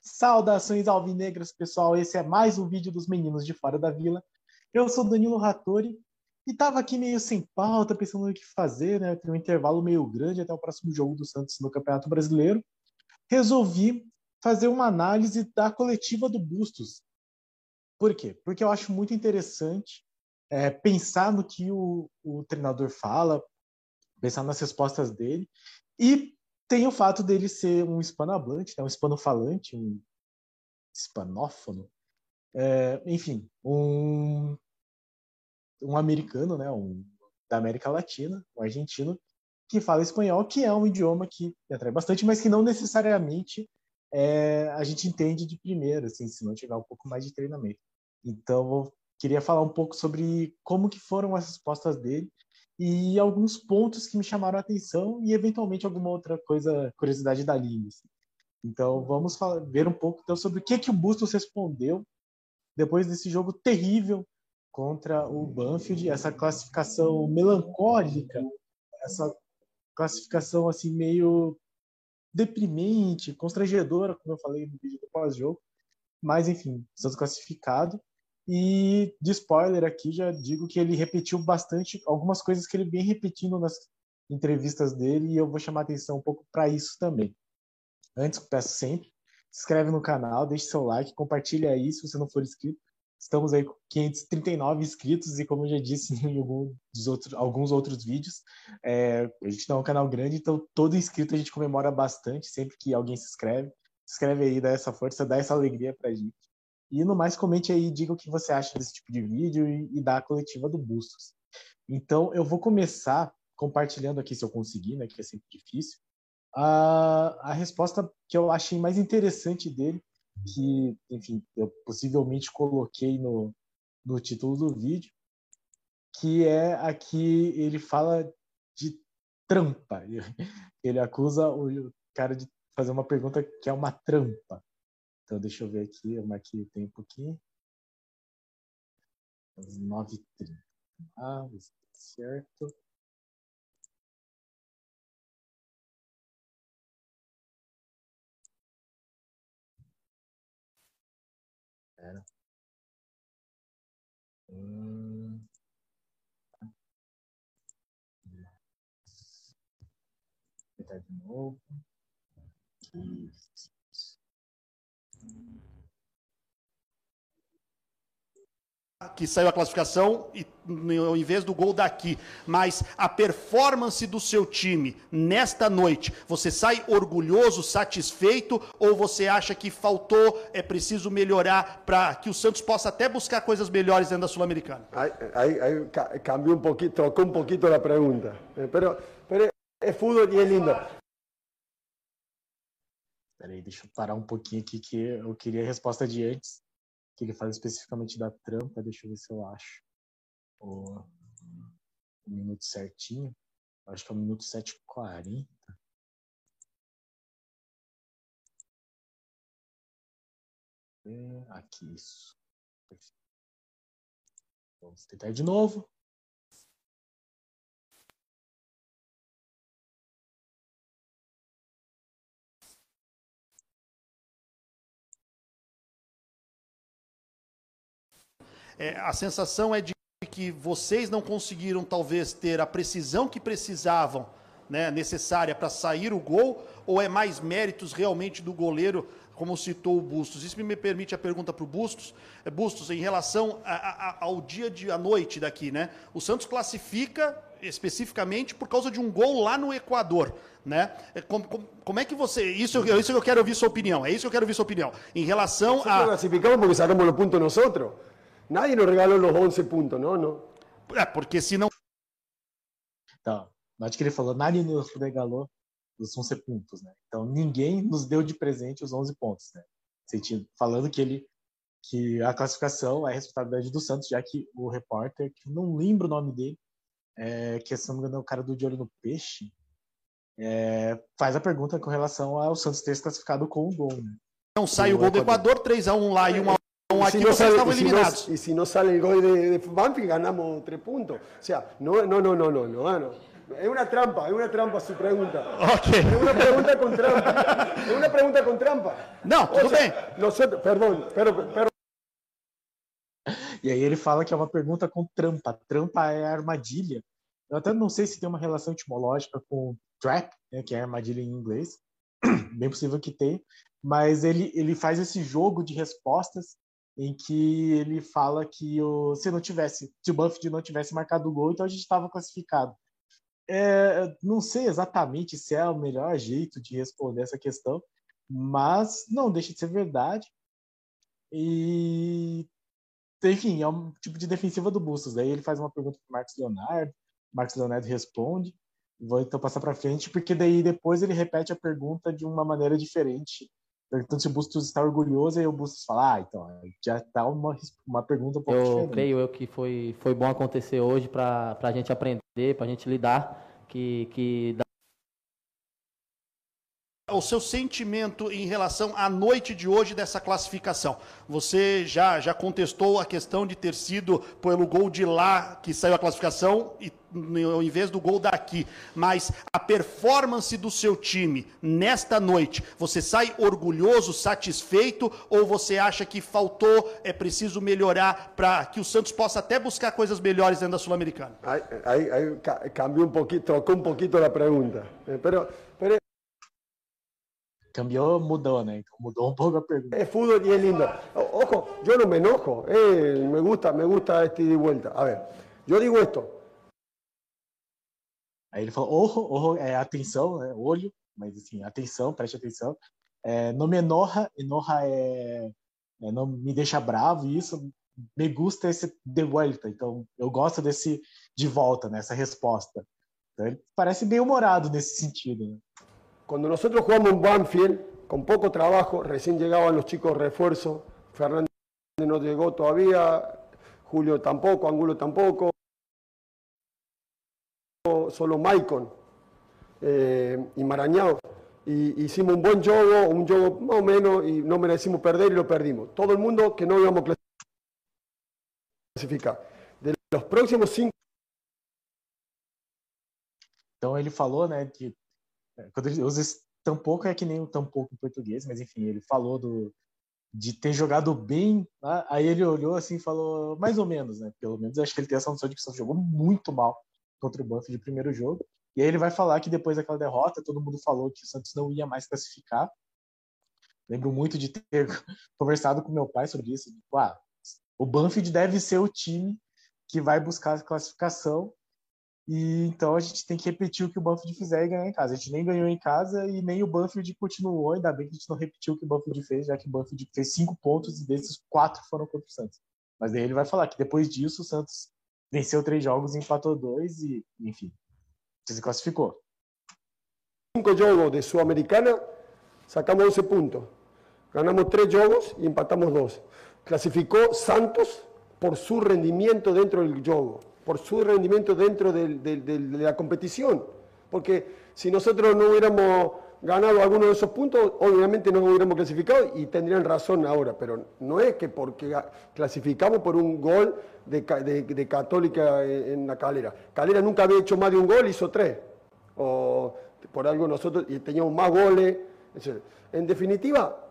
Saudações alvinegras, pessoal. Esse é mais um vídeo dos meninos de fora da vila. Eu sou Danilo Rattori e tava aqui meio sem pauta, pensando no que fazer, né? Tem um intervalo meio grande até o próximo jogo do Santos no Campeonato Brasileiro. Resolvi fazer uma análise da coletiva do Bustos. Por quê? Porque eu acho muito interessante é, pensar no que o, o treinador fala, pensar nas respostas dele e tem o fato dele ser um hispanohablante, né, um hispanofalante, um hispanófono, é, enfim, um, um americano, né, um, da América Latina, um argentino, que fala espanhol, que é um idioma que atrai bastante, mas que não necessariamente é, a gente entende de primeira, assim, se não tiver um pouco mais de treinamento. Então, eu queria falar um pouco sobre como que foram as respostas dele e alguns pontos que me chamaram a atenção e eventualmente alguma outra coisa, curiosidade da Lime. Assim. Então vamos falar, ver um pouco então, sobre o que que o Bustos respondeu depois desse jogo terrível contra o Banfield, essa classificação melancólica, essa classificação assim meio deprimente, constrangedora, como eu falei no vídeo do pós-jogo. Mas enfim, estamos classificados e de spoiler aqui, já digo que ele repetiu bastante algumas coisas que ele vem repetindo nas entrevistas dele e eu vou chamar atenção um pouco para isso também. Antes, peço sempre, se inscreve no canal, deixe seu like, compartilha aí se você não for inscrito. Estamos aí com 539 inscritos e como eu já disse em algum outros, alguns outros vídeos, é, a gente não é um canal grande, então todo inscrito a gente comemora bastante sempre que alguém se inscreve. Se inscreve aí, dá essa força, dá essa alegria pra gente. E no mais, comente aí, diga o que você acha desse tipo de vídeo e, e da coletiva do Bustos. Então, eu vou começar compartilhando aqui, se eu conseguir, né, que é sempre difícil, a, a resposta que eu achei mais interessante dele, que, enfim, eu possivelmente coloquei no, no título do vídeo, que é aqui ele fala de trampa. Ele acusa o cara de fazer uma pergunta que é uma trampa. Então, deixa eu ver aqui, eu marquei o tempo aqui. Às 9h30. Ah, certo. Espera. Hum. Vou de novo. Isso. Que saiu a classificação e ao invés do gol daqui, mas a performance do seu time nesta noite, você sai orgulhoso, satisfeito ou você acha que faltou, é preciso melhorar para que o Santos possa até buscar coisas melhores dentro da Sul-Americana? Aí, aí, aí cambiou um pouquinho, trocou um pouquinho a pergunta, pero, pero é futebol e é lindo. Peraí, deixa eu parar um pouquinho aqui que eu queria a resposta de antes que ele fala especificamente da trampa, deixa eu ver se eu acho o, o minuto certinho. Acho que é o minuto 7h40. Aqui, isso. Vamos tentar de novo. É, a sensação é de que vocês não conseguiram talvez ter a precisão que precisavam, né, necessária para sair o gol, ou é mais méritos realmente do goleiro, como citou o Bustos? Isso me permite a pergunta para o Bustos. É, Bustos, em relação a, a, ao dia de a noite daqui, né? O Santos classifica especificamente por causa de um gol lá no Equador, né? É, como, como, como é que você isso isso que eu quero ouvir sua opinião. É isso que eu quero ouvir sua opinião em relação a classificamos porque sacamos o ponto nós Nadie nos regalou os 11 pontos, não? não. É, porque se não. Então, acho que ele falou, nadie nos regalou os 11 pontos, né? Então, ninguém nos deu de presente os 11 pontos, né? Sentindo, falando que ele que a classificação é a responsabilidade do Santos, já que o repórter, que não lembro o nome dele, é, que se não me engano é o cara do De Olho no Peixe, é, faz a pergunta com relação ao Santos ter se classificado com o gol, né? Não sai o gol do Equador, 3x1 lá e 1x1 aquí si no sale, estaban eliminados. Si no, y si no sale el gol de, de Banfield, ganamos tres puntos. O sea, no, no, no, no, no, no, no. Es una trampa, es una trampa su pregunta. Okay. Es una pregunta con trampa. Es una pregunta con trampa. Não, tudo bem. Nosotros, perdón, pero, pero E aí ele fala que é uma pergunta com trampa. Trampa é armadilha. Eu até não sei se tem uma relação etimológica com trap, né, que é armadilha em inglês. Bem possível que tenha. Mas ele, ele faz esse jogo de respostas em que ele fala que o, se não tivesse, se o Buffett não tivesse marcado o gol, então a gente estava classificado. É, não sei exatamente se é o melhor jeito de responder essa questão, mas não deixa de ser verdade. E enfim, é um tipo de defensiva do Bustos. Daí ele faz uma pergunta para Marcos Leonardo, Marcos Leonardo responde. Vou então passar para frente, porque daí depois ele repete a pergunta de uma maneira diferente, perguntando se o Bustos está orgulhoso, e o Bustos fala, ah, então, já está uma, uma pergunta um pouco eu diferente. creio eu que foi, foi bom acontecer hoje para a gente aprender, para a gente lidar, que, que o seu sentimento em relação à noite de hoje dessa classificação. Você já, já contestou a questão de ter sido pelo gol de lá que saiu a classificação e ao invés do gol daqui, mas a performance do seu time nesta noite, você sai orgulhoso, satisfeito ou você acha que faltou, é preciso melhorar para que o Santos possa até buscar coisas melhores dentro da Sul-Americana? Ahí, ahí, ahí ca- cambió un poquito, trocó un poquito la pregunta. Eh, Pero, pero né? Então mudou um pouco a pergunta. es fútbol y es lindo. Ojo, yo no me enojo, eh, me gusta, me gusta este ida y vuelta. A ver, yo digo esto, Aí ele falou, orro, orro é atenção, né? olho, mas assim, atenção, preste atenção. É, não me enoja, enoja é, é, não me deixa bravo, isso me gusta esse de volta. Então, eu gosto desse de volta, nessa resposta. Então, ele parece bem humorado nesse sentido. Né? Cuando nosotros jugamos en Banfield, con poco trabajo, recién llegaban los chicos refuerzo, Fernández no llegó todavía, Julio tampoco, Angulo tampoco, solo Maicon eh, y Marañao. Y hicimos un buen juego, un juego más o menos, y no merecimos perder y lo perdimos. Todo el mundo que no íbamos a clasificar. De los próximos cinco Então, ele falou, né, que quando ele usa esse tampouco é que nem o tampouco em português, mas enfim, ele falou do, de ter jogado bem, né? aí ele olhou assim e falou, mais ou menos, né, pelo menos acho que ele tem essa noção de que o Santos jogou muito mal contra o Banfield de primeiro jogo, e aí ele vai falar que depois daquela derrota, todo mundo falou que o Santos não ia mais classificar, lembro muito de ter conversado com meu pai sobre isso, tipo, ah, o Banfield deve ser o time que vai buscar a classificação, e então a gente tem que repetir o que o Banfield fizer e ganhar em casa. A gente nem ganhou em casa e nem o Banfield continuou. Ainda bem que a gente não repetiu o que o Banfield fez, já que o Banfield fez cinco pontos e desses quatro foram contra o Santos. Mas daí ele vai falar que depois disso o Santos venceu três jogos, empatou dois e, enfim, se classificou. cinco jogos de Sudamericana, sacamos 11 puntos. Ganamos tres jogos y empatamos dos. Clasificó Santos por su rendimiento dentro del juego, por su rendimiento dentro de la competición. Porque si nosotros no hubiéramos ganado alguno de esos puntos, obviamente no hubiéramos clasificado y tendrían razón ahora. Pero no es que porque clasificamos por un gol de, Ca- de- de Católica en la calera. Calera nunca había hecho más de un gol, hizo tres o por algo nosotros y teníamos más goles. En definitiva,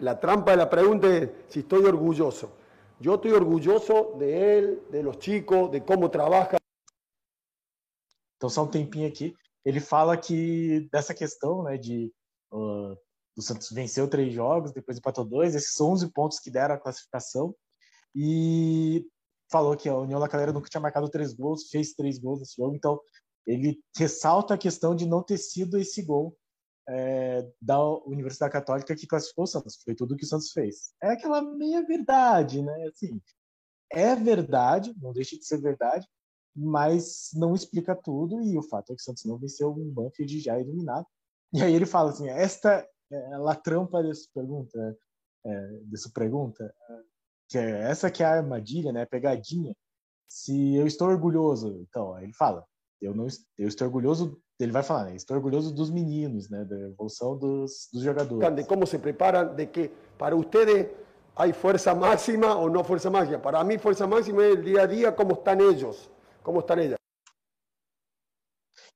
la trampa de la pregunta es si estoy orgulloso. Yo estoy orgulloso de él, de los chicos, de cómo trabaja. Então, só um tempinho aqui. Ele fala que dessa questão, né, de uh, o Santos venceu três jogos, depois empatou dois, esses 11 pontos que deram a classificação, e falou que a União La Calera nunca tinha marcado três gols, fez três gols nesse jogo, então ele ressalta a questão de não ter sido esse gol é, da Universidade Católica que classificou o Santos, foi tudo que o Santos fez. É aquela meia verdade, né? Assim, é verdade, não deixa de ser verdade, mas não explica tudo e o fato é que o Santos não venceu um Banfield já eliminado. E aí ele fala assim, esta é a trampa dessa pergunta, é, dessa pergunta, que é essa que é a armadilha, né, pegadinha. Se eu estou orgulhoso, então, aí ele fala, eu não eu estou orgulhoso, ele vai falar, né, estou orgulhoso dos meninos, né, da evolução dos, dos jogadores. de cómo se preparan, de que para ustedes hay fuerza máxima o no fuerza máxima. Para mí fuerza máxima es el día a día, cómo están ellos, cómo están ellas.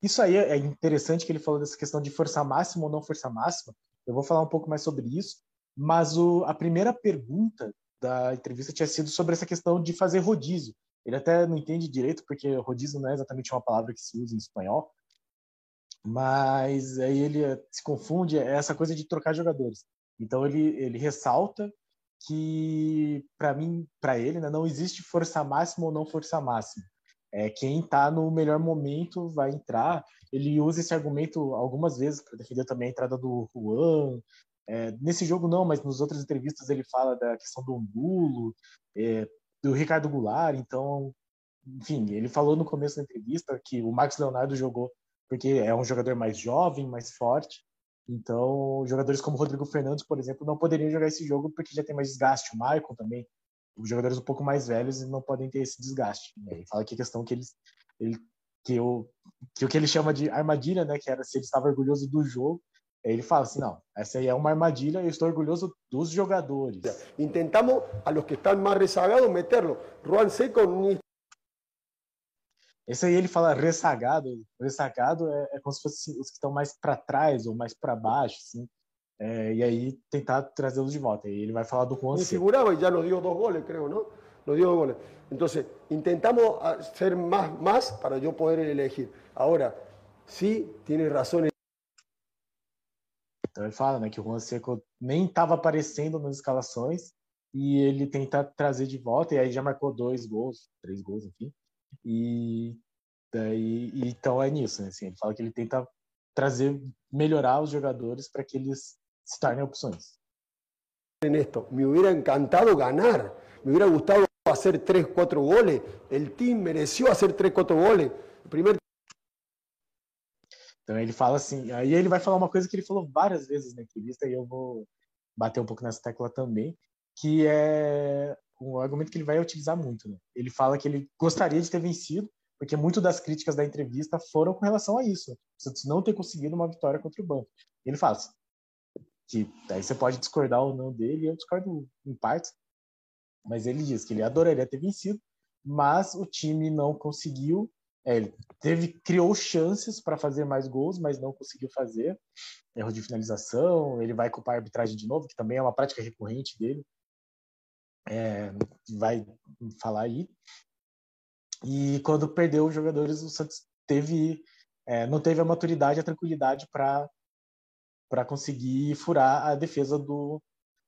Isso aí é interessante que ele falou dessa questão de força máxima ou não força máxima, Eu vou falar um pouco mais sobre isso, mas o, a primeira pergunta da entrevista tinha sido sobre essa questão de fazer rodízio. Ele até não entende direito, porque rodízio não é exatamente uma palavra que se usa em espanhol, mas aí ele se confunde, é essa coisa de trocar jogadores. Então ele, ele ressalta que, para mim, para ele, né, não existe força máxima ou não força máxima. É, quem está no melhor momento vai entrar. Ele usa esse argumento algumas vezes para defender também a entrada do Juan. É, nesse jogo não, mas nas outras entrevistas ele fala da questão do Angulo, é, do Ricardo Goulart. Então, enfim, ele falou no começo da entrevista que o Max Leonardo jogou porque é um jogador mais jovem, mais forte. Então, jogadores como Rodrigo Fernandes, por exemplo, não poderiam jogar esse jogo porque já tem mais desgaste. O Michael também, os jogadores um pouco mais velhos não podem ter esse desgaste. Ele fala que a questão que ele, que, o, que o que ele chama de armadilha, né, que era se ele estava orgulhoso do jogo, ele fala assim, não, essa aí é uma armadilha, eu estou orgulhoso dos jogadores. Intentamos a los que están más rezagados meterlo. Juan Seco ni esse aí ele fala ressagado. Ressagado é, é como se fosse os que estão mais para trás ou mais para baixo, assim. É, e aí tentar trazê-los de volta. E ele vai falar do Juan Me figuraba y ya nos dio dos goles, creo, ¿no? Nos dio dos goles. Entonces, intentamos ser más, más para yo poder elegir. Ahora, sí, tiene razón. Então ele fala né, que o Juan Seco nem estava aparecendo nas escalações e ele tenta trazer de volta, e aí já marcou dois gols, três gols, enfim. E daí, então é nisso, né? Assim, ele fala que ele tenta trazer, melhorar os jogadores para que eles se tornem opções. En esto, me hubiera encantado ganar, me hubiera gustado hacer 3, 4 goles, el team mereció hacer 3, 4 goles. Primer... Então ele fala assim, aí ele vai falar uma coisa que ele falou várias vezes na entrevista e eu vou bater um pouco nessa tecla também, que é um argumento que ele vai utilizar muito. Né? Ele fala que ele gostaria de ter vencido, porque muito das críticas da entrevista foram com relação a isso. Santos não ter conseguido uma vitória contra o Banco. Ele fala assim, que aí você pode discordar ou não dele, eu discordo em partes, mas ele diz que ele adoraria ter vencido, mas o time não conseguiu. É, ele teve, criou chances para fazer mais gols, mas não conseguiu fazer. Erro de finalização, ele vai culpar a arbitragem de novo, que também é uma prática recorrente dele é, vai falar aí. E quando perdeu os jogadores, o Santos teve, é, não teve a maturidade, a tranquilidade para conseguir furar a defesa do,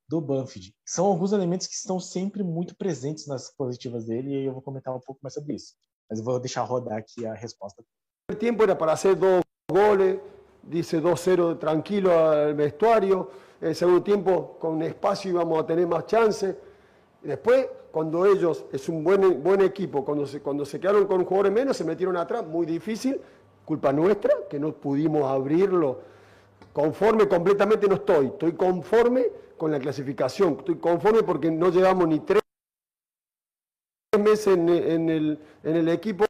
do Banfield. São alguns elementos que estão sempre muito presentes nas positivas dele e eu vou comentar um pouco mais sobre isso. Mas eu vou deixar rodar aqui a resposta. O tempo era para fazer dois goles, disse 2-0 tranquilo al vestuário. El segundo tempo, com espaço, íbamos a ter mais Después, cuando ellos, es un buen, buen equipo, cuando se, cuando se quedaron con jugadores menos, se metieron atrás, muy difícil, culpa nuestra, que no pudimos abrirlo. Conforme completamente no estoy, estoy conforme con la clasificación, estoy conforme porque no llevamos ni tres meses en, en, el, en el equipo.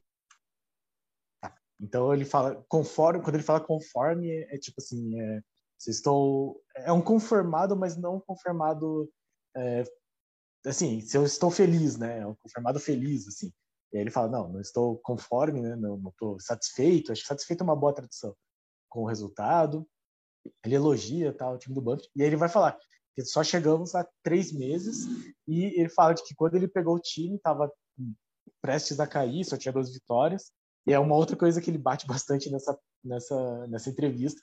Então ele fala conforme, quando ele fala conforme, é tipo assim, é, estou, é um conformado, mas não conformado é, assim, se eu estou feliz, né? É um confirmado feliz, assim. E aí ele fala, não, não estou conforme, né? Não, não estou satisfeito. Acho que satisfeito é uma boa tradução com o resultado. Ele elogia tal, tá, o time do Buffett. E aí ele vai falar que só chegamos a três meses e ele fala de que quando ele pegou o time, estava prestes a cair, só tinha duas vitórias. E é uma outra coisa que ele bate bastante nessa, nessa, nessa entrevista,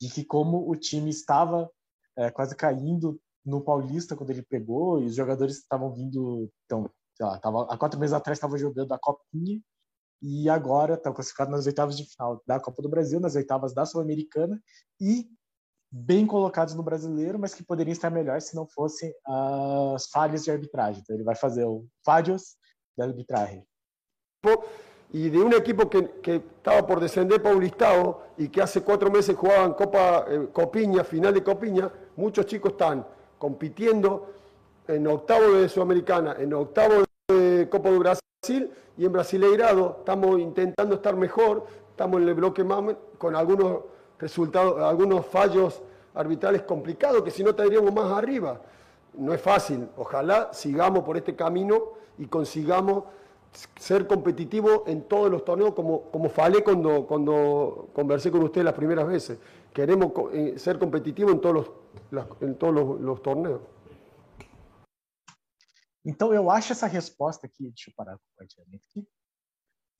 de que como o time estava é, quase caindo, no Paulista quando ele pegou e os jogadores estavam vindo, então, tava, há quatro meses atrás estavam jogando a Copinha e agora estão classificados nas oitavas de final da Copa do Brasil, nas oitavas da Sul-Americana e bem colocados no brasileiro, mas que poderiam estar melhor se não fossem as falhas de arbitragem. Então ele vai fazer o falhos de arbitragem. y de un equipo que, que, estaba por descender para un listado y que hace cuatro meses jugaban Copa eh, final de Copiña, muchos chicos están compitiendo en octavo de Sudamericana, en octavo de Copa de Brasil y en Brasileirado estamos intentando estar mejor, estamos en el bloque más con algunos resultados, algunos fallos arbitrales complicados que si no estaríamos más arriba. No es fácil, ojalá sigamos por este camino y consigamos ser competitivo en todos los torneos como, como falé cuando, cuando conversé con usted las primeras veces. Queremos eh, ser competitivos en todos los, en todos los torneos. Então, eu acho essa resposta aqui, deixa eu parar o compartilhamento aqui.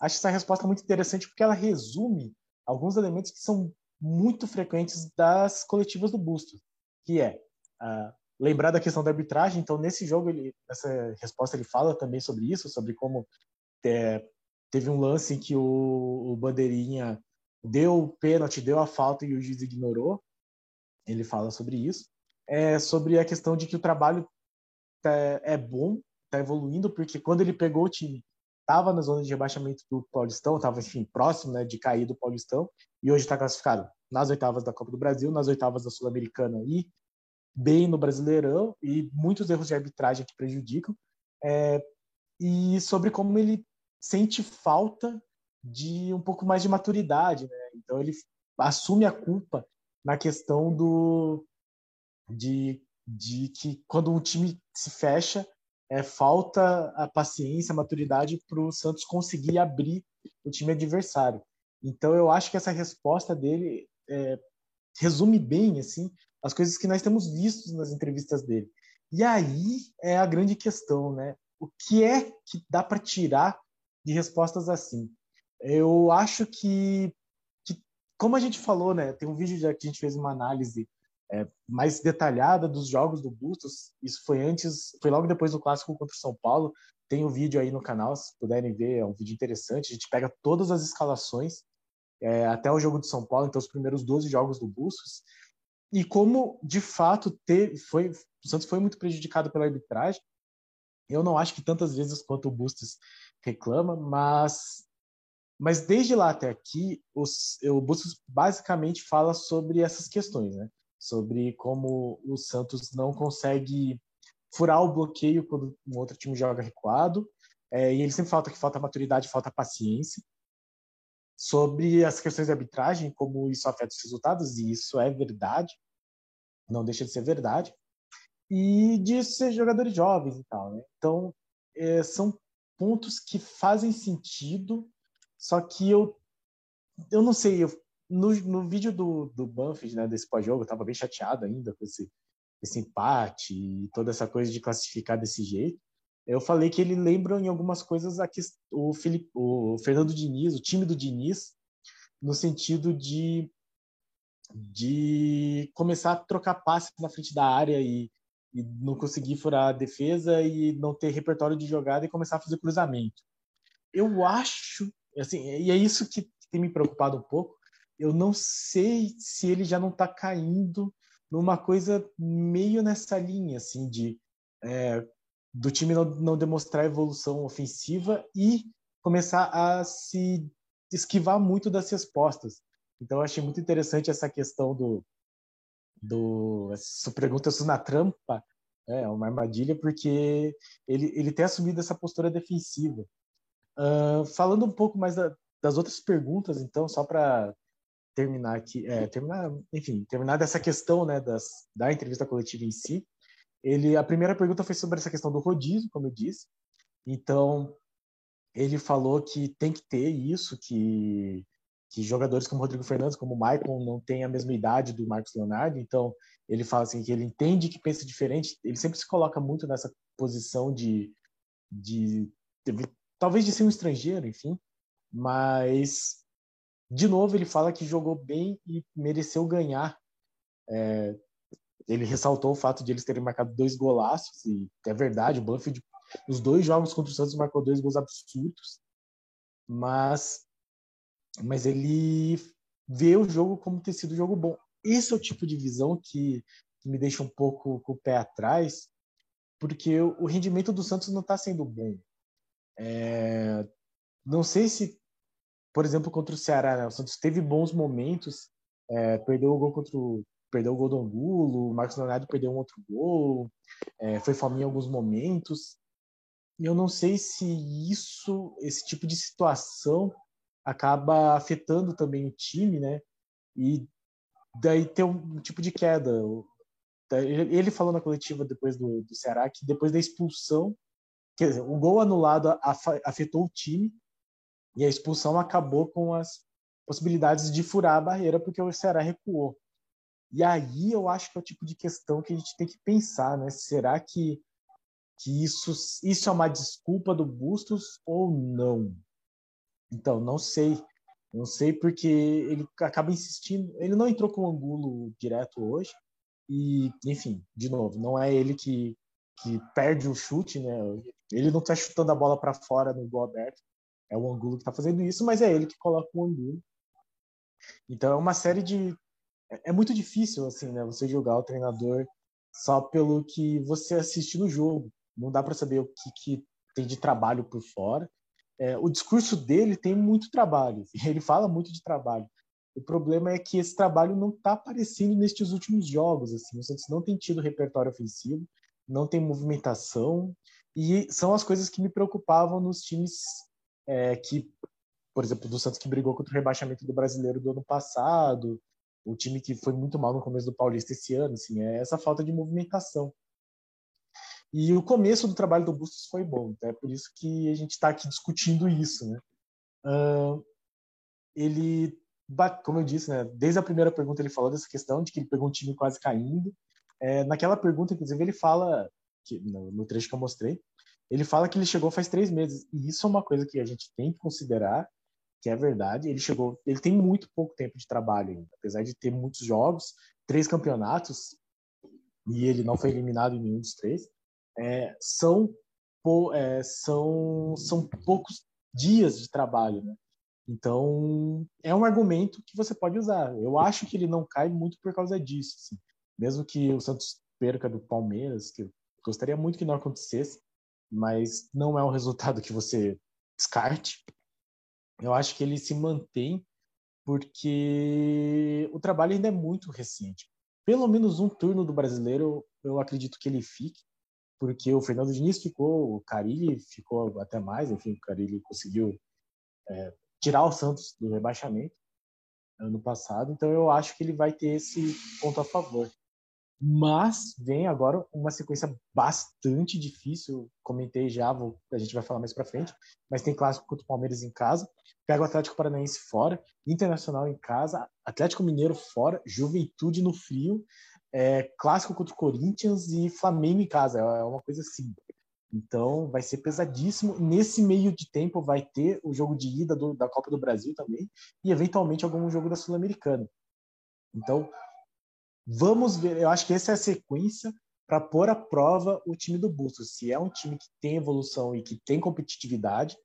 Acho essa resposta muito interessante porque ela resume alguns elementos que são muito frequentes das coletivas do Busto, que é uh, lembrar da questão da arbitragem. Então, nesse jogo, ele, nessa resposta, ele fala também sobre isso, sobre como é, teve um lance em que o, o Bandeirinha deu o pênalti, deu a falta e o juiz ignorou. Ele fala sobre isso. É sobre a questão de que o trabalho tá, é bom, está evoluindo, porque quando ele pegou o time, estava na zona de rebaixamento do Paulistão, estava, enfim, próximo né, de cair do Paulistão, e hoje está classificado nas oitavas da Copa do Brasil, nas oitavas da Sul-Americana e bem no Brasileirão, e muitos erros de arbitragem que prejudicam. É, e sobre como ele sente falta de um pouco mais de maturidade, né? Então ele assume a culpa na questão do de, de que quando um time se fecha, é, falta a paciência, a maturidade para o Santos conseguir abrir o time adversário. Então eu acho que essa resposta dele é, resume bem assim as coisas que nós temos visto nas entrevistas dele. E aí é a grande questão, né? O que é que dá para tirar de respostas assim? Eu acho que, que, como a gente falou, né, tem um vídeo já que a gente fez uma análise é, mais detalhada dos jogos do Bustos. Isso foi antes, foi logo depois do clássico contra o São Paulo. Tem o um vídeo aí no canal, se puderem ver, é um vídeo interessante. A gente pega todas as escalações é, até o jogo de São Paulo, então os primeiros 12 jogos do Bustos. E como de fato teve, foi, o Santos foi muito prejudicado pela arbitragem. Eu não acho que tantas vezes quanto o Bustos reclama, mas mas desde lá até aqui, os, o Bustos basicamente fala sobre essas questões, né? Sobre como o Santos não consegue furar o bloqueio quando um outro time joga recuado. É, e ele sempre falta que falta maturidade, falta paciência. Sobre as questões de arbitragem, como isso afeta os resultados, e isso é verdade, não deixa de ser verdade. E de ser jogadores jovens e tal, né? Então, é, são pontos que fazem sentido só que eu, eu não sei, eu, no, no vídeo do, do Banfield, né, desse pós-jogo, eu tava bem chateado ainda com esse, esse empate e toda essa coisa de classificar desse jeito. Eu falei que ele lembra em algumas coisas a que, o, Felipe, o Fernando Diniz, o time do Diniz, no sentido de, de começar a trocar passes na frente da área e, e não conseguir furar a defesa e não ter repertório de jogada e começar a fazer cruzamento. Eu acho Assim, e é isso que tem me preocupado um pouco. Eu não sei se ele já não está caindo numa coisa meio nessa linha, assim, de é, do time não, não demonstrar evolução ofensiva e começar a se esquivar muito das respostas. Então, eu achei muito interessante essa questão do. do essa pergunta se na trampa é uma armadilha, porque ele, ele tem assumido essa postura defensiva. Uh, falando um pouco mais da, das outras perguntas, então, só para terminar aqui, é, terminar, enfim, terminar dessa questão, né, das, da entrevista coletiva em si. Ele, a primeira pergunta foi sobre essa questão do rodízio, como eu disse. Então, ele falou que tem que ter isso, que que jogadores como Rodrigo Fernandes, como o Maicon, não têm a mesma idade do Marcos Leonardo, então ele fala assim que ele entende que pensa diferente, ele sempre se coloca muito nessa posição de, de talvez de ser um estrangeiro, enfim, mas de novo ele fala que jogou bem e mereceu ganhar. É, ele ressaltou o fato de eles terem marcado dois golaços e é verdade, o Banfield nos dois jogos contra o Santos marcou dois gols absurdos, mas mas ele vê o jogo como ter sido um jogo bom. Esse é o tipo de visão que, que me deixa um pouco com o pé atrás, porque o rendimento do Santos não está sendo bom. É, não sei se, por exemplo, contra o Ceará, né, o Santos teve bons momentos, é, perdeu o gol contra o, perdeu o gol do Angulo, o Marcos Leonardo perdeu um outro gol, é, foi faminho em alguns momentos. E eu não sei se isso, esse tipo de situação, acaba afetando também o time, né? E daí tem um tipo de queda. Ele falou na coletiva depois do, do Ceará que depois da expulsão Quer dizer, o gol anulado afetou o time e a expulsão acabou com as possibilidades de furar a barreira porque o Ceará recuou. E aí eu acho que é o tipo de questão que a gente tem que pensar, né? Será que, que isso, isso é uma desculpa do Bustos ou não? Então, não sei. Não sei porque ele acaba insistindo. Ele não entrou com o Angulo direto hoje. E, enfim, de novo, não é ele que, que perde o chute, né? Não está chutando a bola para fora no gol aberto. É o Angulo que está fazendo isso, mas é ele que coloca o Angulo. Então é uma série de. É, é muito difícil, assim, né? Você jogar o treinador só pelo que você assiste no jogo. Não dá para saber o que, que tem de trabalho por fora. É, o discurso dele tem muito trabalho. Ele fala muito de trabalho. O problema é que esse trabalho não está aparecendo nestes últimos jogos. Assim, o Santos não tem tido repertório ofensivo, não tem movimentação, e são as coisas que me preocupavam nos times é, que, por exemplo, do Santos que brigou contra o rebaixamento do brasileiro do ano passado, o time que foi muito mal no começo do Paulista esse ano, assim, é essa falta de movimentação. E o começo do trabalho do Bustos foi bom, então é por isso que a gente está aqui discutindo isso, né? Uh, ele como eu disse, né, desde a primeira pergunta ele falou dessa questão de que ele pegou um time quase caindo. É, naquela pergunta, inclusive, ele fala, que, no, no, trecho que eu mostrei, ele fala que ele chegou faz três meses. E isso é uma coisa que a gente tem que considerar, que é verdade. Ele chegou, ele tem muito pouco tempo de trabalho ainda, apesar de ter muitos jogos, três campeonatos, e ele não foi eliminado em nenhum dos três. É, são, é, são, são poucos dias de trabalho, né? Então, é um argumento que você pode usar. Eu acho que ele não cai muito por causa disso. Assim. Mesmo que o Santos perca do Palmeiras, que gostaria muito que não acontecesse, mas não é um resultado que você descarte. Eu acho que ele se mantém porque o trabalho ainda é muito recente. Pelo menos um turno do brasileiro, eu acredito que ele fique, porque o Fernando Diniz ficou, o Carilli ficou até mais, enfim, o Carilli conseguiu é, tirar o Santos do rebaixamento ano passado, então eu acho que ele vai ter esse ponto a favor. Mas vem agora uma sequência bastante difícil, comentei já, vou, a gente vai falar mais para frente, mas tem clássico contra o Palmeiras em casa, pega o Atlético Paranaense fora, Internacional em casa, Atlético Mineiro fora, Juventude no frio, é, clássico contra o Corinthians e Flamengo em casa, é uma coisa assim. Então vai ser pesadíssimo. Nesse meio de tempo vai ter o jogo de ida do, da Copa do Brasil também e eventualmente algum jogo da Sul-Americana. Então vamos ver. Eu acho que essa é a sequência para pôr à prova o time do Bustos. Se é um time que tem evolução e que tem competitividade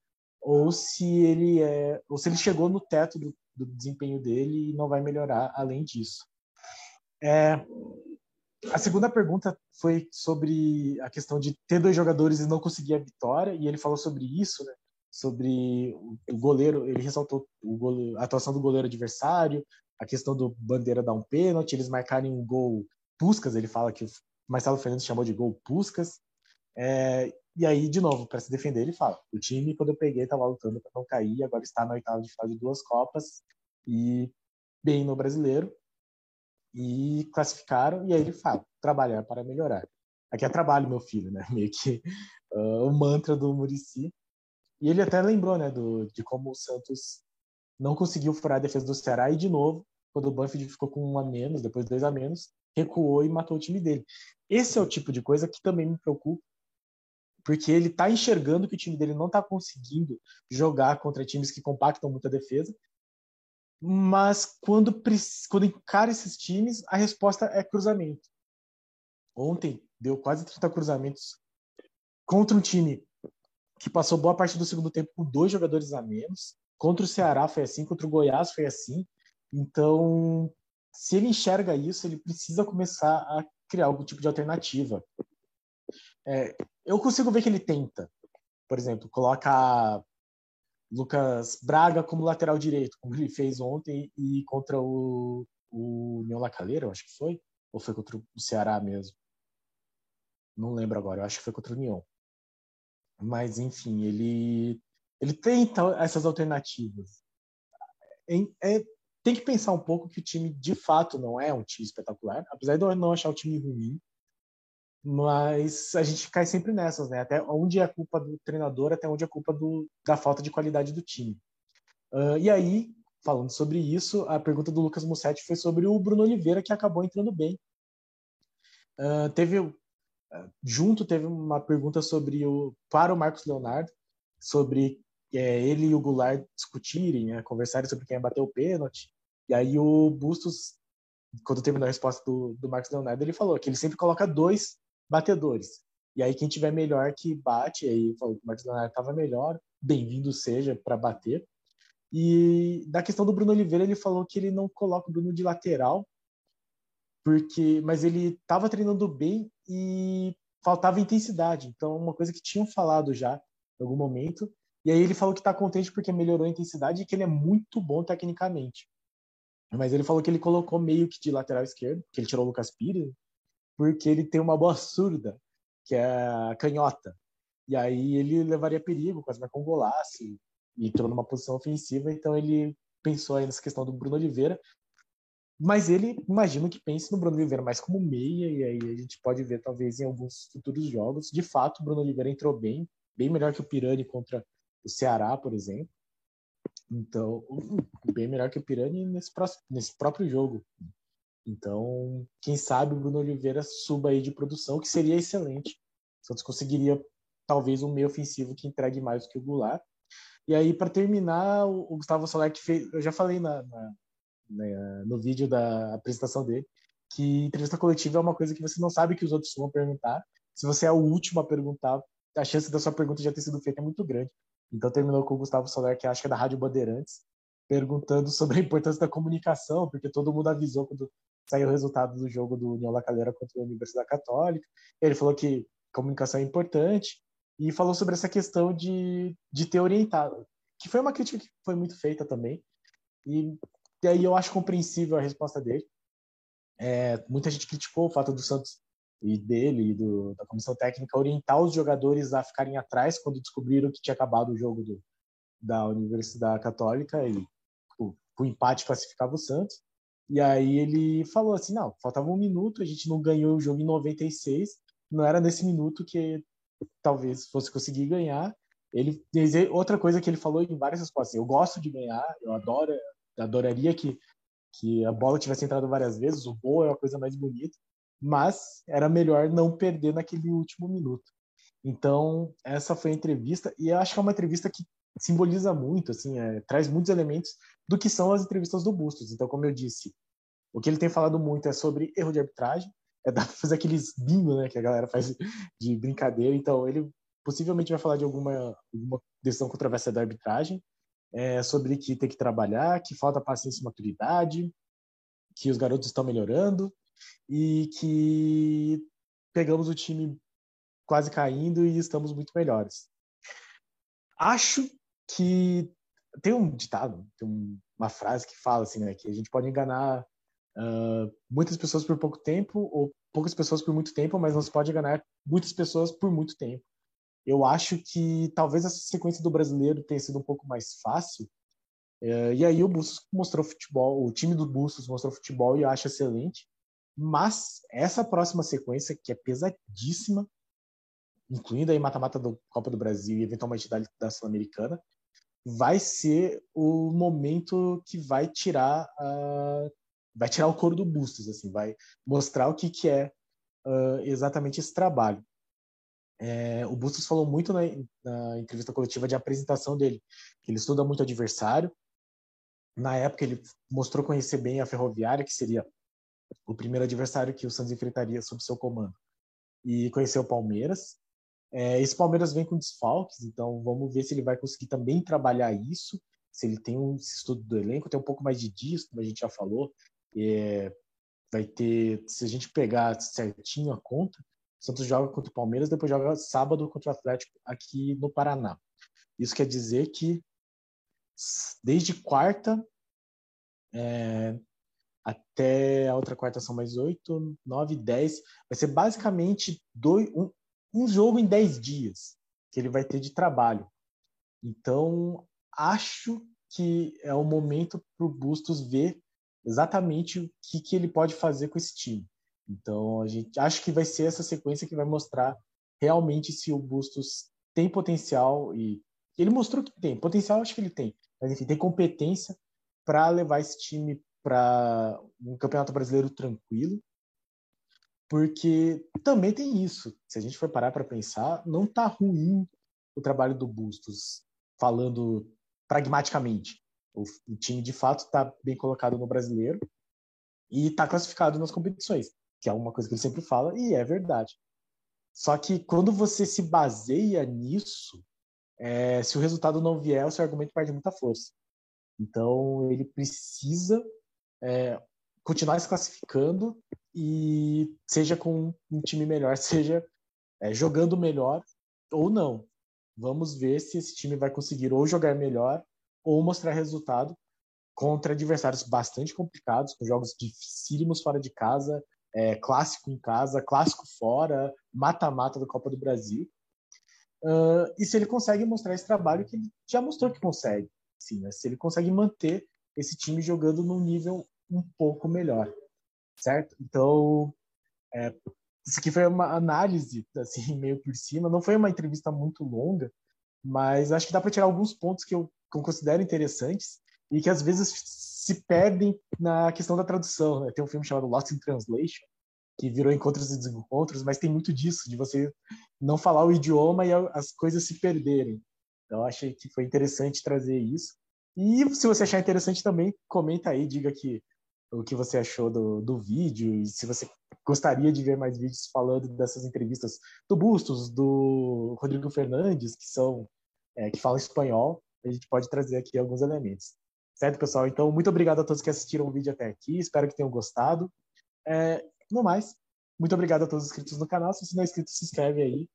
ou se ele é ou se ele chegou no teto do, do desempenho dele e não vai melhorar além disso. É, a segunda pergunta foi sobre a questão de ter dois jogadores e não conseguir a vitória, e ele falou sobre isso, né? sobre o goleiro, ele ressaltou goleiro, a atuação do goleiro adversário, a questão do Bandeira dar um pênalti, eles marcarem um gol Puscas, ele fala que o Marcelo Fernandes chamou de gol Puscas, é, e aí, de novo, para se defender, ele fala: o time, quando eu peguei, estava lutando para não cair, agora está na oitava de final de duas Copas e bem no brasileiro e classificaram, e aí ele fala, trabalhar para melhorar. Aqui é trabalho, meu filho, né? Meio que uh, o mantra do Murici. E ele até lembrou, né, do, de como o Santos não conseguiu furar a defesa do Ceará e, de novo, quando o Banfield ficou com um a menos, depois dois a menos, recuou e matou o time dele. Esse é o tipo de coisa que também me preocupa, porque ele está enxergando que o time dele não está conseguindo jogar contra times que compactam muita defesa mas quando, quando encara esses times, a resposta é cruzamento. Ontem deu quase 30 cruzamentos contra um time que passou boa parte do segundo tempo com dois jogadores a menos. Contra o Ceará foi assim, contra o Goiás foi assim. Então, se ele enxerga isso, ele precisa começar a criar algum tipo de alternativa. É, eu consigo ver que ele tenta. Por exemplo, coloca Lucas Braga como lateral direito, como ele fez ontem e contra o, o União Lacaleira, eu acho que foi, ou foi contra o Ceará mesmo. Não lembro agora, eu acho que foi contra o União. Mas, enfim, ele, ele tenta essas alternativas. É, é, tem que pensar um pouco que o time, de fato, não é um time espetacular, apesar de eu não achar o time ruim, mas a gente cai sempre nessas, né? Até onde é culpa do treinador, até onde é culpa do, da falta de qualidade do time. Uh, e aí, falando sobre isso, a pergunta do Lucas Mussetti foi sobre o Bruno Oliveira, que acabou entrando bem. Uh, teve uh, junto teve uma pergunta sobre o para o Marcos Leonardo sobre é, ele e o Goulart discutirem, né, conversarem sobre quem ia bater o pênalti. E aí o Bustos, quando terminou a resposta do, do Marcos Leonardo, ele falou que ele sempre coloca dois batedores. E aí quem tiver melhor que bate, aí falou que o Marcos Leonardo estava melhor, bem-vindo seja para bater. E da questão do Bruno Oliveira, ele falou que ele não coloca o Bruno de lateral, porque mas ele estava treinando bem e faltava intensidade. Então, uma coisa que tinham falado já em algum momento. E aí ele falou que está contente porque melhorou a intensidade e que ele é muito bom tecnicamente. Mas ele falou que ele colocou meio que de lateral esquerdo, que ele tirou o Lucas Pires, porque ele tem uma boa surda, que é a canhota. E aí ele levaria perigo, quase com golaço, e entrou numa posição ofensiva, então ele pensou aí nessa questão do Bruno Oliveira. Mas ele, imagino que pense no Bruno Oliveira mais como meia, e aí a gente pode ver talvez em alguns futuros jogos. De fato, o Bruno Oliveira entrou bem, bem melhor que o Pirani contra o Ceará, por exemplo. Então, bem melhor que o Pirani nesse, próximo, nesse próprio jogo. Então, quem sabe o Bruno Oliveira suba aí de produção, que seria excelente. Santos conseguiria talvez um meio ofensivo que entregue mais do que o Goulart. E aí, para terminar, o Gustavo Soler fez. Eu já falei na, na, na, no vídeo da apresentação dele que entrevista coletiva é uma coisa que você não sabe que os outros vão perguntar. Se você é o último a perguntar, a chance da sua pergunta já ter sido feita é muito grande. Então terminou com o Gustavo Soler, que acho que é da Rádio Bandeirantes, perguntando sobre a importância da comunicação, porque todo mundo avisou quando saiu o resultado do jogo do União La Calera contra a Universidade Católica. Ele falou que comunicação é importante e falou sobre essa questão de, de ter orientado, que foi uma crítica que foi muito feita também. E, e aí eu acho compreensível a resposta dele. É, muita gente criticou o fato do Santos e dele e do, da comissão técnica orientar os jogadores a ficarem atrás quando descobriram que tinha acabado o jogo do, da Universidade Católica e o, o empate classificava o Santos. E aí ele falou assim, não, faltava um minuto, a gente não ganhou o jogo em 96, não era nesse minuto que talvez fosse conseguir ganhar. Ele outra coisa que ele falou em várias respostas, eu gosto de ganhar, eu adoro, adoraria que que a bola tivesse entrado várias vezes, o gol é a coisa mais bonita, mas era melhor não perder naquele último minuto. Então, essa foi a entrevista, e eu acho que é uma entrevista que simboliza muito, assim, é, traz muitos elementos do que são as entrevistas do Bustos. Então, como eu disse, o que ele tem falado muito é sobre erro de arbitragem, é dar pra fazer aqueles bingo, né, que a galera faz de brincadeira. Então, ele possivelmente vai falar de alguma, alguma decisão controversa da arbitragem, é, sobre que tem que trabalhar, que falta paciência e maturidade, que os garotos estão melhorando, e que pegamos o time quase caindo e estamos muito melhores. Acho que tem um ditado, tem uma frase que fala assim, né, que a gente pode enganar uh, muitas pessoas por pouco tempo ou poucas pessoas por muito tempo, mas não se pode enganar muitas pessoas por muito tempo. Eu acho que talvez essa sequência do brasileiro tenha sido um pouco mais fácil. Uh, e aí o Bustos mostrou futebol, o time do Bustos mostrou futebol e eu acho excelente. Mas essa próxima sequência, que é pesadíssima, incluindo aí mata-mata do Copa do Brasil e eventualmente da, da Sul-Americana, vai ser o momento que vai tirar uh, vai tirar o couro do Bustos, assim, vai mostrar o que, que é uh, exatamente esse trabalho. É, o Bustos falou muito na, na, entrevista coletiva de apresentação dele, que ele estuda muito adversário. Na época ele mostrou conhecer bem a Ferroviária, que seria o primeiro adversário que o Santos enfrentaria sob seu comando. E conheceu o Palmeiras. É, esse Palmeiras vem com desfalques, então vamos ver se ele vai conseguir também trabalhar isso. Se ele tem um estudo do elenco, tem um pouco mais de dias, como a gente já falou. É, vai ter, se a gente pegar certinho a conta, o Santos joga contra o Palmeiras, depois joga sábado contra o Atlético aqui no Paraná. Isso quer dizer que desde quarta é, até a outra quarta são mais oito, nove, dez. Vai ser basicamente dois, um, um jogo em dez dias que ele vai ter de trabalho. Então, acho que é o momento para o Bustos ver exatamente o que, que ele pode fazer com esse time. Então, a gente acho que vai ser essa sequência que vai mostrar realmente se o Bustos tem potencial e ele mostrou que tem potencial, acho que ele tem, mas enfim, tem competência para levar esse time para um campeonato brasileiro tranquilo, porque também tem isso. Se a gente for parar para pensar, não tá ruim o trabalho do Bustos, falando pragmaticamente. O, o time de fato está bem colocado no brasileiro e está classificado nas competições, que é uma coisa que ele sempre fala e é verdade. Só que quando você se baseia nisso, é, se o resultado não vier, o seu argumento perde muita força. Então ele precisa é, continuar se classificando e seja com um time melhor, seja é, jogando melhor ou não. Vamos ver se esse time vai conseguir ou jogar melhor ou mostrar resultado contra adversários bastante complicados, com jogos dificílimos fora de casa, é, clássico em casa, clássico fora, mata-mata da Copa do Brasil. Uh, e se ele consegue mostrar esse trabalho que ele já mostrou que consegue, sim, né? se ele consegue manter esse time jogando num nível um pouco melhor, certo? Então, é, isso aqui foi uma análise, assim, meio por cima, não foi uma entrevista muito longa, mas acho que dá para tirar alguns pontos que eu, que eu considero interessantes e que às vezes se perdem na questão da tradução. Né? Tem um filme chamado Lost in Translation, que virou Encontros e Desencontros, mas tem muito disso, de você não falar o idioma e as coisas se perderem. Então, achei que foi interessante trazer isso. E se você achar interessante também, comenta aí, diga que o que você achou do, do vídeo e se você gostaria de ver mais vídeos falando dessas entrevistas do Bustos, do Rodrigo Fernandes, que são é, que falam espanhol, a gente pode trazer aqui alguns elementos. Certo, pessoal? Então, muito obrigado a todos que assistiram o vídeo até aqui. Espero que tenham gostado. É, no mais, muito obrigado a todos os inscritos no canal. Se você não é inscrito, se inscreve aí.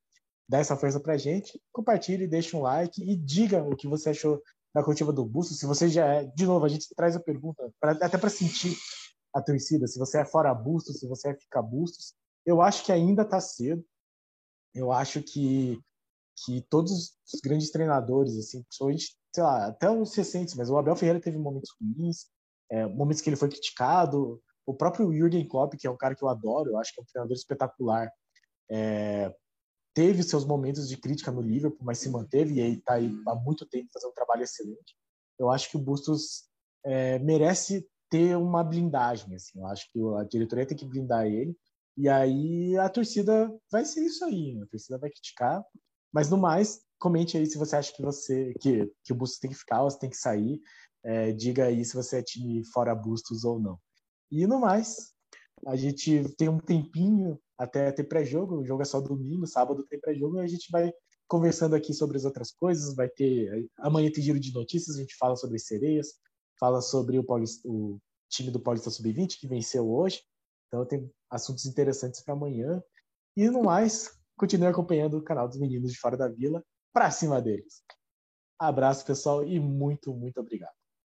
Dá essa força pra gente. Compartilhe, deixe um like e diga o que você achou da coletiva do Busto. Se você já é, de novo, a gente traz a pergunta, pra, até para sentir a torcida, se você é fora Bustos, se você é ficar Bustos. Eu acho que ainda está cedo. Eu acho que, que todos os grandes treinadores, assim, principalmente, sei lá, até os recentes, mas o Abel Ferreira teve momentos ruins, é, momentos que ele foi criticado. O próprio Jürgen Klopp, que é um cara que eu adoro, eu acho que é um treinador espetacular, é, teve seus momentos de crítica no Liverpool, mas se manteve e aí está aí há muito tempo fazendo um trabalho excelente. Eu acho que o Bustos é, merece ter uma blindagem, assim. Eu acho que a diretoria tem que blindar ele e aí a torcida vai ser isso aí, né? a torcida vai criticar, mas no mais, comente aí se você acha que você que, que o Bustos tem que ficar ou se tem que sair. É, diga aí se você é time fora Bustos ou não. E no mais, a gente tem um tempinho até ter pré-jogo, o jogo é só domingo, sábado tem pré-jogo, e a gente vai conversando aqui sobre as outras coisas, vai ter amanhã tem giro de notícias, a gente fala sobre as sereias, fala sobre o, Paulista, o time do Paulista Sub-20 que venceu hoje. Então tem assuntos interessantes para amanhã. E no mais, continue acompanhando o canal dos meninos de Fora da Vila, para cima deles. Abraço, pessoal, e muito, muito obrigado.